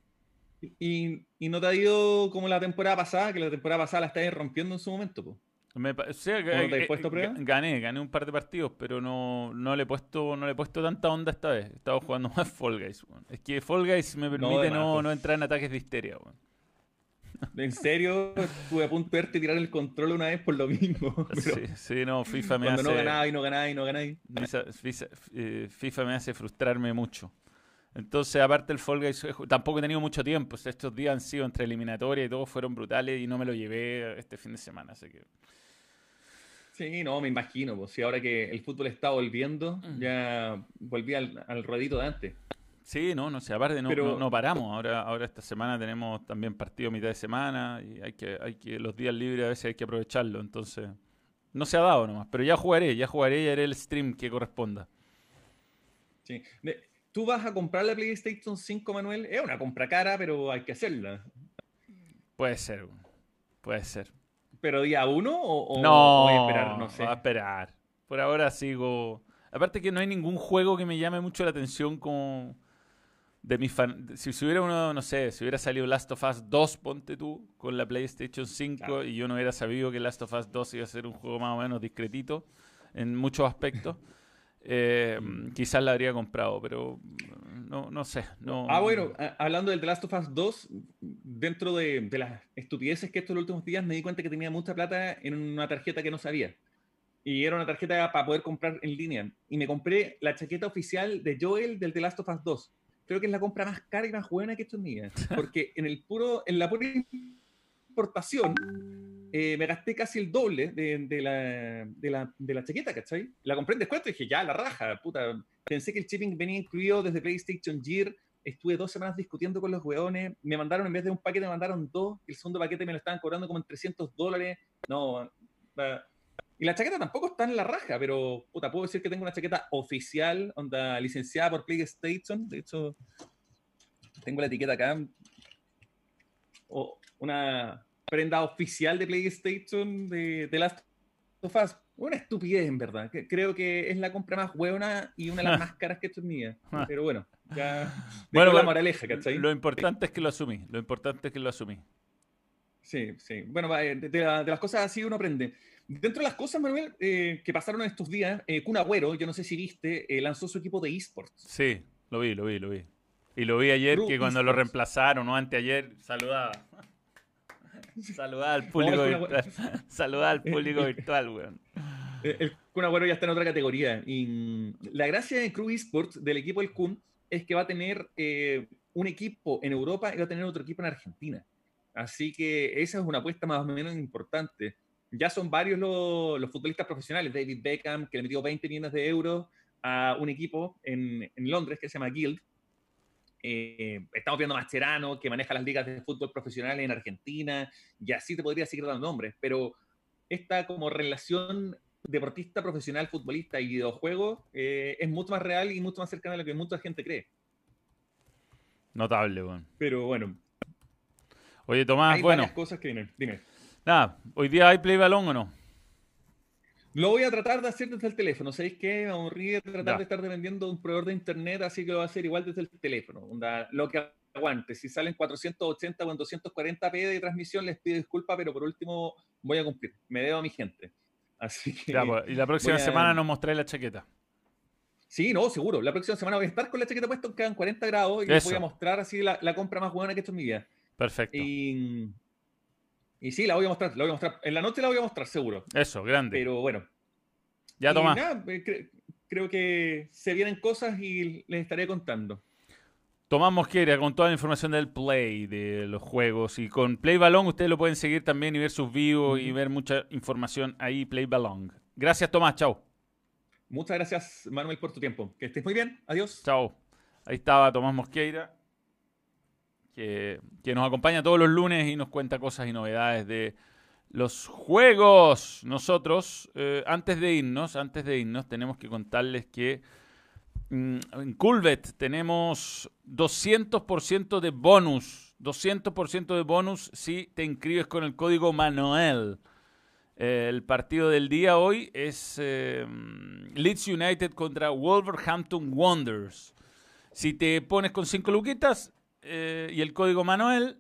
¿Y, y no te ha ido como la temporada pasada? Que la temporada pasada la estáis rompiendo en su momento, pues. Me, eh, puesto prueba? Gané, gané un par de partidos, pero no, no, le he puesto, no le he puesto tanta onda esta vez. He estado jugando [LAUGHS] más Fall Guys. Es que Fall Guys me permite no, no, entrar en ataques de histeria. En serio, estuve a punto de verte tirar el control una vez por lo mismo. [LAUGHS] sí, no, FIFA me hace. Cuando no ganáis, no ganáis, no ganáis. Eh, FIFA, me hace frustrarme mucho. Entonces, aparte el Fall Guys, tampoco he tenido mucho tiempo. estos días han sido entre eliminatoria y todo, fueron brutales y no me lo llevé este fin de semana. Así que Sí, no, me imagino. Pues, si ahora que el fútbol está volviendo, mm. ya volví al, al ruedito de antes. Sí, no, no sé, aparte no, no, paramos. Ahora, ahora esta semana tenemos también partido mitad de semana y hay que, hay que, los días libres a veces hay que aprovecharlo. Entonces, no se ha dado nomás, pero ya jugaré, ya jugaré y haré el stream que corresponda. Sí. ¿Tú vas a comprar la PlayStation 5, Manuel? Es una compra cara, pero hay que hacerla. Puede ser, puede ser. ¿Pero día uno o, no, voy a esperar? No sé. a esperar. Por ahora sigo. Aparte que no hay ningún juego que me llame mucho la atención como de mis fan... Si, hubiera uno, no sé, si hubiera salido Last of Us 2, ponte tú, con la PlayStation 5 y yo no hubiera sabido que Last of Us 2 iba a ser un juego más o menos discretito en muchos aspectos, [LAUGHS] eh, quizás la habría comprado, pero no, no sé. No, ah, bueno, hablando del The Last of Us 2, dentro de, las estupideces que estos últimos días me di cuenta que tenía mucha plata en una tarjeta que no sabía. Y era una tarjeta para poder comprar en línea. Y me compré la chaqueta oficial de Joel del The Last of Us 2. Creo que es la compra más cara y más buena que he hecho en mi vida. [LAUGHS] Porque en, el puro, en la pura importación eh, me gasté casi el doble de, la, de, la, de, la, chaqueta, ¿cachai? La compré en descuento y dije, ya, la raja, puta. Pensé que el shipping venía incluido desde PlayStation Gear. Estuve dos semanas discutiendo con los weones. Me mandaron, en vez de un paquete, me mandaron dos. El segundo paquete me lo estaban cobrando como en 300 dólares. No. Y la chaqueta tampoco está en la raja, pero puta, puedo decir que tengo una chaqueta oficial, onda licenciada por PlayStation. De hecho, tengo la etiqueta acá. O una prenda oficial de PlayStation de, de Last of Us. Una estupidez, en verdad. Creo que es la compra más buena y una de las [LAUGHS] más caras que he hecho en mi vida. Pero bueno, ya. [LAUGHS] Bueno, la moraleja, ¿cachai? Lo importante es que lo asumí. Lo importante es que lo asumí. Sí, sí. Bueno, de, las cosas así uno aprende. Dentro de las cosas, Manuel, eh, que pasaron estos días, eh, Kun Agüero, yo no sé si viste, eh, lanzó su equpo de esports. Sí, lo vi, lo vi, lo vi. Y lo vi ayer, que cuando lo reemplazaron, o anteayer, saludaba. Saludar [LAUGHS] [LAUGHS] al público virtual. Saludar al público virtual, weón. El Kun Agüero ya está en otra categoría. Y la gracia de Crew Esports, del equipo del Kun, es que va a tener eh, un equipo en Europa y va a tener otro equipo en Argentina. Así que esa es una apuesta más o menos importante. Ya son varios los, los futbolistas profesionales. David Beckham, que le metió 20 millones de euros a un equipo en, en Londres que se llama Guild eh, estamos viendo a Mascherano, que maneja las ligas de fútbol profesionales en Argentina, y así te podría seguir dando nombres, pero esta como relación deportista profesional, futbolista y videojuego eh, es mucho más real y mucho más cercana a lo que mucha gente cree. Notable, bueno. Pero bueno. Oye, Tomás, hay bueno. varias cosas que vienen. Dime. Nada, ¿hoy día hay play balón o no? Lo voy a tratar de hacer desde el teléfono. ¿Sabéis qué? Me aburrí de tratar Ya. de estar dependiendo de un proveedor de internet, así que lo voy a hacer igual desde el teléfono. Lo que aguante. Si salen 480 o en 240p de transmisión, les pido disculpas, pero por último voy a cumplir. Me debo a mi gente. Así que. Ya, pues, y la próxima a- semana nos mostráis la chaqueta. Sí, no, seguro. La próxima semana voy a estar con la chaqueta puesta, quedan 40 grados y les voy a mostrar así la, la compra más buena que he hecho en mi vida. Perfecto. Y, y sí, la voy a mostrar, la voy a mostrar. En la noche la voy a mostrar, seguro. Eso, grande. Pero bueno. ya, nada, eh, cre- creo que se vienen cosas y les estaré contando. Tomás Mosquera con toda la información del Play, de los juegos. Y con Play Balón ustedes lo pueden seguir también y ver sus vivos y ver mucha información ahí, Play Balón. Gracias, Tomás. Chao. Muchas gracias, Manuel, por tu tiempo. Que estés muy bien. Adiós. Chao. Ahí estaba Tomás Mosqueira, que, que nos acompaña todos los lunes y nos cuenta cosas y novedades de los juegos. Nosotros, eh, antes de irnos, antes de irnos, tenemos que contarles que mm, en Culvet tenemos 200% de bonus. 200% de bonus si te inscribes con el código Manuel. El partido del día hoy es eh, Leeds United contra Wolverhampton Wanderers. Si te pones con 5 luquitas eh, y el código Manuel,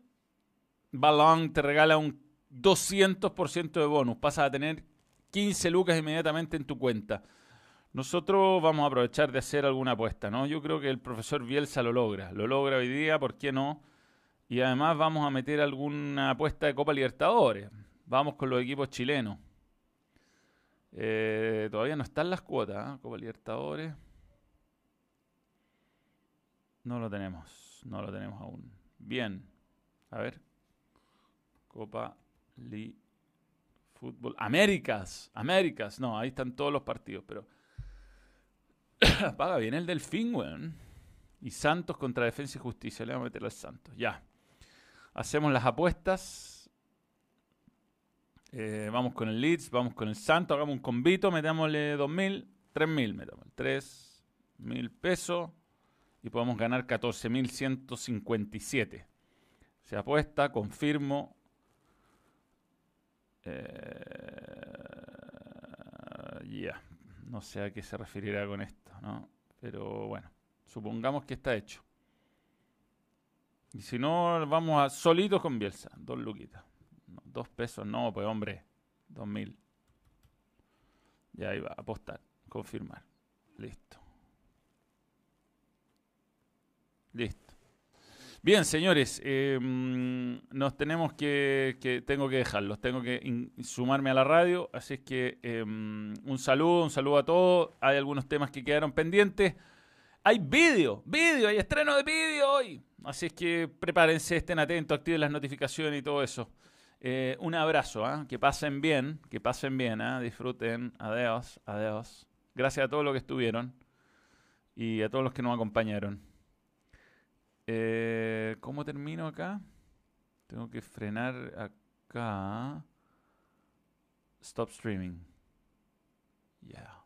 Balón te regala un 200% de bonus. Pasas a tener 15 lucas inmediatamente en tu cuenta. Nosotros vamos a aprovechar de hacer alguna apuesta, ¿no? Yo creo que el profesor Bielsa lo logra. Lo logra hoy día, ¿por qué no? Y además vamos a meter alguna apuesta de Copa Libertadores. Vamos con los equipos chilenos. Eh, todavía no están las cuotas, ¿ah? Copa Libertadores. No lo tenemos, no lo tenemos aún. Bien, a ver. Copa Li Fútbol. Américas, Américas. No, ahí están todos los partidos, pero. [COUGHS] Paga bien el Delfín, weón. Y Santos contra Defensa y Justicia. Le vamos a meter al Santos. Ya. Hacemos las apuestas. Eh, vamos con el Leeds, vamos con el Santos, hagamos un convito, metámosle 2.000, 3.000, metámosle 3.000 pesos y podemos ganar 14.157. Se apuesta, confirmo. Eh, ya, no sé a qué se referirá con esto, ¿no? Pero bueno, supongamos que está hecho. Y si no, vamos a solitos con Bielsa, dos luquitas. Dos pesos, no, pues hombre, dos mil. Ya iba apostar, confirmar. Listo. Listo. Bien, señores, eh, mm, nos tenemos que, que- tengo que dejarlos, tengo que sumarme a la radio, así es que eh, mm, un saludo, un saludo a todos. Hay algunos temas que quedaron pendientes. Hay vídeo, vídeo, hay estreno de vídeo hoy. Así es que prepárense, estén atentos, activen las notificaciones y todo eso. Eh, un abrazo, ¿ah? que pasen bien, que pasen bien, ¿ah? disfruten. Adiós, adiós. Gracias a todos los que estuvieron y a todos los que nos acompañaron. Eh, ¿Cómo termino acá? Tengo que frenar acá. Stop streaming. Yeah.